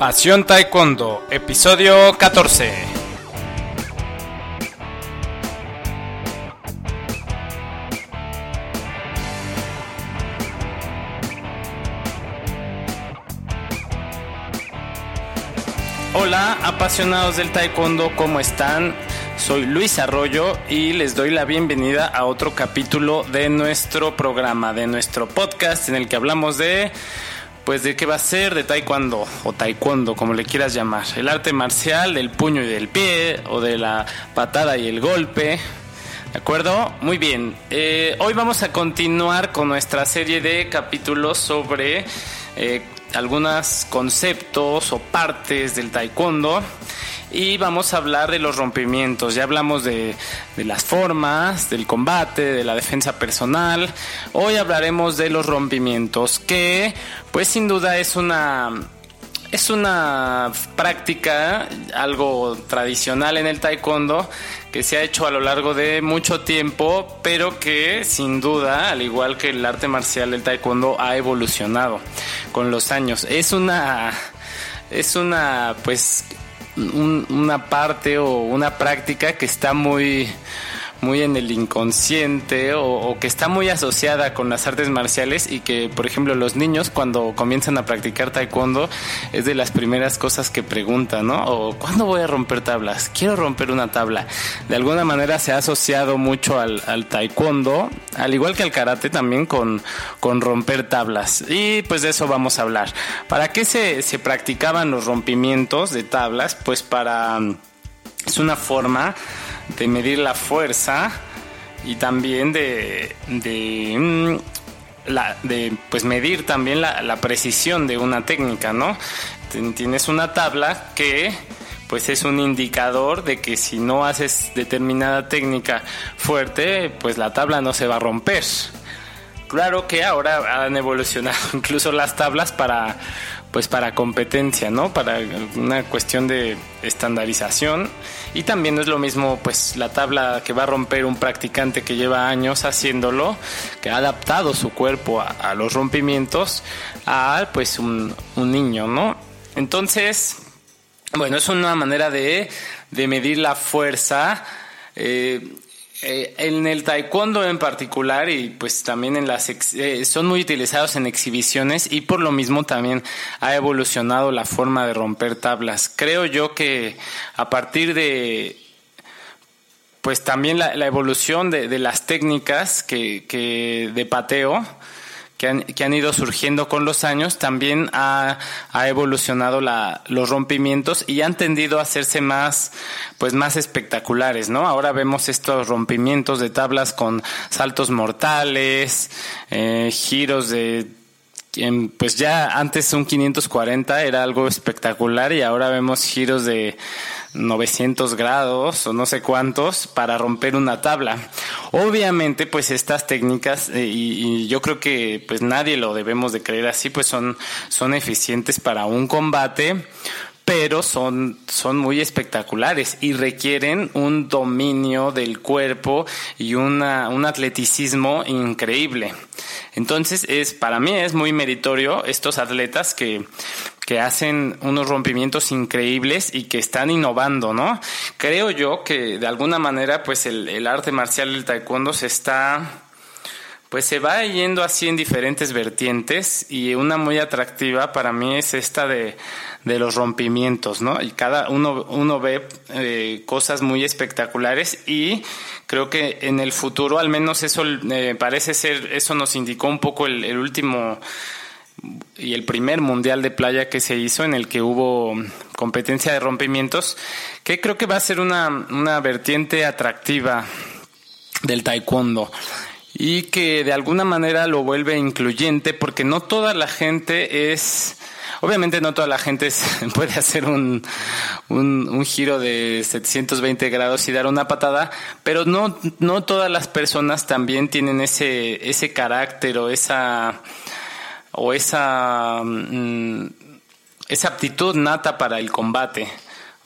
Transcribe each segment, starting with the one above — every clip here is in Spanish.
Pasión Taekwondo, episodio 14. Hola, apasionados del Taekwondo, ¿cómo están? Soy Luis Arroyo y les doy la bienvenida a otro capítulo de nuestro programa, de nuestro podcast en el que hablamos de pues de qué va a ser de taekwondo o taekwondo, como le quieras llamar. El arte marcial del puño y del pie o de la patada y el golpe. ¿De acuerdo? Muy bien. Eh, hoy vamos a continuar con nuestra serie de capítulos sobre eh, algunos conceptos o partes del taekwondo y vamos a hablar de los rompimientos. Ya hablamos de, las formas, del combate, de la defensa personal. Hoy hablaremos de los rompimientos, que pues sin duda es una es una práctica algo tradicional en el taekwondo que se ha hecho a lo largo de mucho tiempo, pero que sin duda, al igual que el arte marcial del taekwondo, ha evolucionado con los años. Es una es una pues una parte o una práctica que está muy muy en el inconsciente o, que está muy asociada con las artes marciales y que, por ejemplo, los niños cuando comienzan a practicar taekwondo es de las primeras cosas que preguntan, ¿no? O ¿cuándo voy a romper tablas? Quiero romper una tabla. De alguna manera se ha asociado mucho al, taekwondo, al igual que al karate también con, con romper tablas. Y pues de eso vamos a hablar. ¿Para qué se, se practicaban los rompimientos de tablas? Pues para... Es una forma de medir la fuerza y también de, de, mm, la, de pues medir también la, la, precisión de una técnica, ¿no? Tienes una tabla que pues es un indicador de que si no haces determinada técnica fuerte, pues la tabla no se va a romper. Claro que ahora han evolucionado incluso las tablas para pues para competencia, ¿no? Para una cuestión de estandarización y también es lo mismo pues la tabla que va a romper un practicante que lleva años haciéndolo, que ha adaptado su cuerpo a, los rompimientos a pues un, niño, ¿no? Entonces, bueno, es una manera de, de medir la fuerza eh, eh, en el taekwondo en particular y pues también en las eh, son muy utilizados en exhibiciones y por lo mismo también ha evolucionado la forma de romper tablas. Creo yo que a partir de pues también la, evolución de, de, las técnicas que, que de pateo que han, que han ido surgiendo con los años, también ha, ha evolucionado la, los rompimientos y han tendido a hacerse más, pues más espectaculares, ¿no? Ahora vemos estos rompimientos de tablas con saltos mortales, eh, giros de pues ya antes un 540 era algo espectacular y ahora vemos giros de 900 grados o no sé cuántos para romper una tabla. Obviamente, pues estas técnicas, eh, y, yo creo que pues nadie lo debemos de creer así, pues son, son eficientes para un combate, pero son, son muy espectaculares y requieren un dominio del cuerpo y una, un atleticismo increíble. Entonces, es, para mí es muy meritorio estos atletas que, que hacen unos rompimientos increíbles y que están innovando, ¿no? Creo yo que de alguna manera, pues el, arte marcial del taekwondo se está pues se va yendo así en diferentes vertientes y una muy atractiva para mí es esta de, de los rompimientos, ¿no? Y cada uno, uno ve eh, cosas muy espectaculares y creo que en el futuro, al menos eso eh, parece ser, eso nos indicó un poco el, el último y el primer mundial de playa que se hizo en el que hubo competencia de rompimientos, que creo que va a ser una, una vertiente atractiva del taekwondo y que de alguna manera lo vuelve incluyente porque no toda la gente es Obviamente no toda la gente puede hacer un, un, giro de 720 grados y dar una patada, pero no, no todas las personas también tienen ese, ese carácter o esa, o esa, mm, esa aptitud nata para el combate.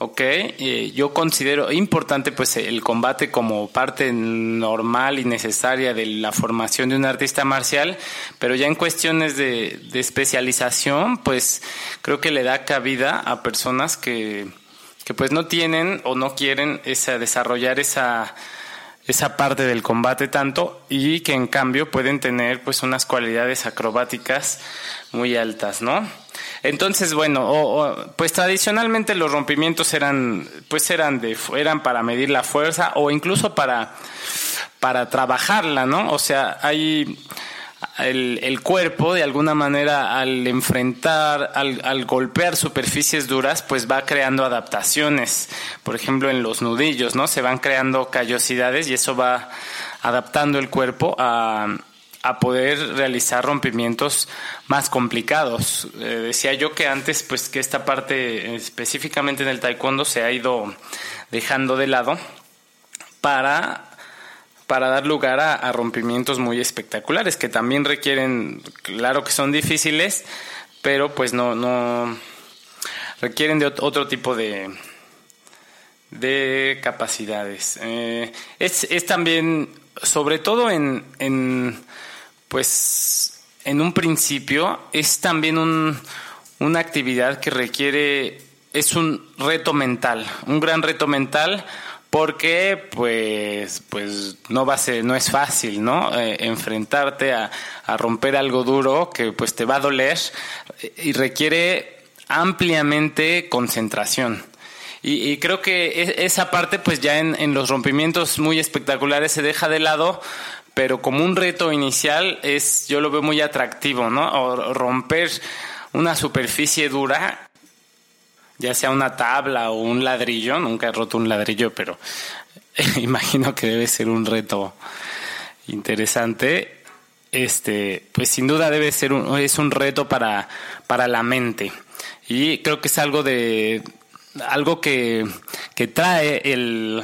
¿Ok? Eh, yo considero importante pues el combate como parte normal y necesaria de la formación de un artista marcial, pero ya en cuestiones de, de especialización, pues creo que le da cabida a personas que, que pues no tienen o no quieren esa, desarrollar esa esa parte del combate tanto y que en cambio pueden tener pues unas cualidades acrobáticas muy altas, ¿no? Entonces, bueno, pues tradicionalmente los rompimientos eran pues eran de eran para medir la fuerza o incluso para para trabajarla, ¿no? O sea, hay el, el, cuerpo de alguna manera al enfrentar, al, al, golpear superficies duras, pues va creando adaptaciones. Por ejemplo, en los nudillos, ¿no? Se van creando callosidades y eso va adaptando el cuerpo a, a poder realizar rompimientos más complicados. Eh, decía yo que antes, pues que esta parte específicamente en el taekwondo se ha ido dejando de lado para para dar lugar a, rompimientos muy espectaculares que también requieren, claro que son difíciles, pero pues no, no requieren de otro tipo de, de capacidades. Eh, es, es, también, sobre todo en, en, pues, en un principio, es también un, una actividad que requiere, es un reto mental, un gran reto mental porque pues pues no va a ser no es fácil no eh, enfrentarte a, romper algo duro que pues te va a doler y requiere ampliamente concentración. Y, creo que e, esa parte pues ya en, los rompimientos muy espectaculares se deja de lado pero como un reto inicial es yo lo veo muy atractivo no romper una superficie dura ya sea una tabla o un ladrillo, nunca he roto un ladrillo, pero imagino que debe ser un reto interesante. Este, pues sin duda debe ser un, es un reto para, para la mente. Y creo que es algo de algo que, que trae el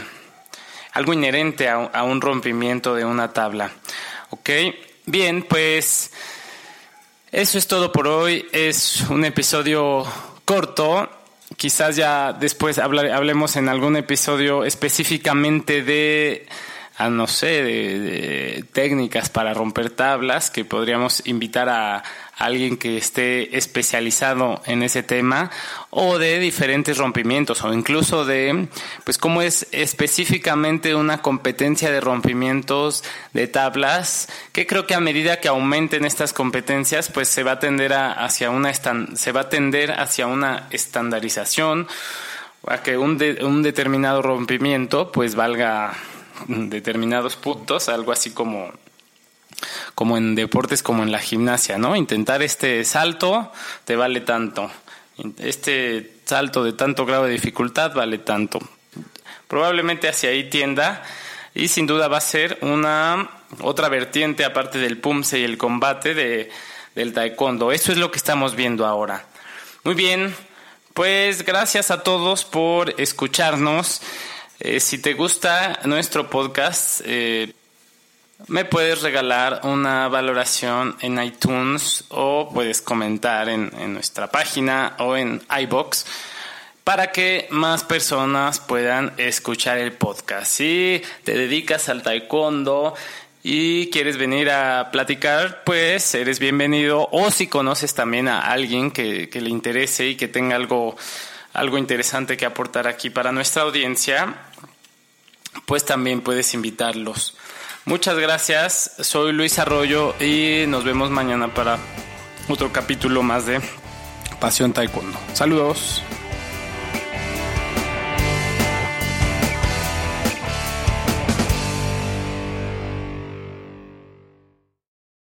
algo inherente a, a un rompimiento de una tabla. Ok, bien, pues eso es todo por hoy. Es un episodio corto quizás ya después hablemos en algún episodio específicamente de, ah, no sé, de, técnicas para romper tablas, que podríamos invitar a, alguien que esté especializado en ese tema o de diferentes rompimientos o incluso de pues cómo es específicamente una competencia de rompimientos de tablas que creo que a medida que aumenten estas competencias pues se va a tender a, hacia una se va a tender hacia una estandarización a que un, un determinado rompimiento pues valga determinados puntos algo así como como en deportes como en la gimnasia, ¿no? Intentar este salto te vale tanto. Este salto de tanto grado de dificultad vale tanto. Probablemente hacia ahí tienda y sin duda va a ser una otra vertiente aparte del pumse y el combate de, del taekwondo. Eso es lo que estamos viendo ahora. Muy bien, pues gracias a todos por escucharnos. Eh, si te gusta nuestro podcast, eh, me puedes regalar una valoración en iTunes o puedes comentar en, nuestra página o en iBox para que más personas puedan escuchar el podcast. Si te dedicas al taekwondo y quieres venir a platicar, pues eres bienvenido. O si conoces también a alguien que, que le interese y que tenga algo, algo interesante que aportar aquí para nuestra audiencia, pues también puedes invitarlos. Muchas gracias, soy Luis Arroyo y nos vemos mañana para otro capítulo más de Pasión Taekwondo. Saludos.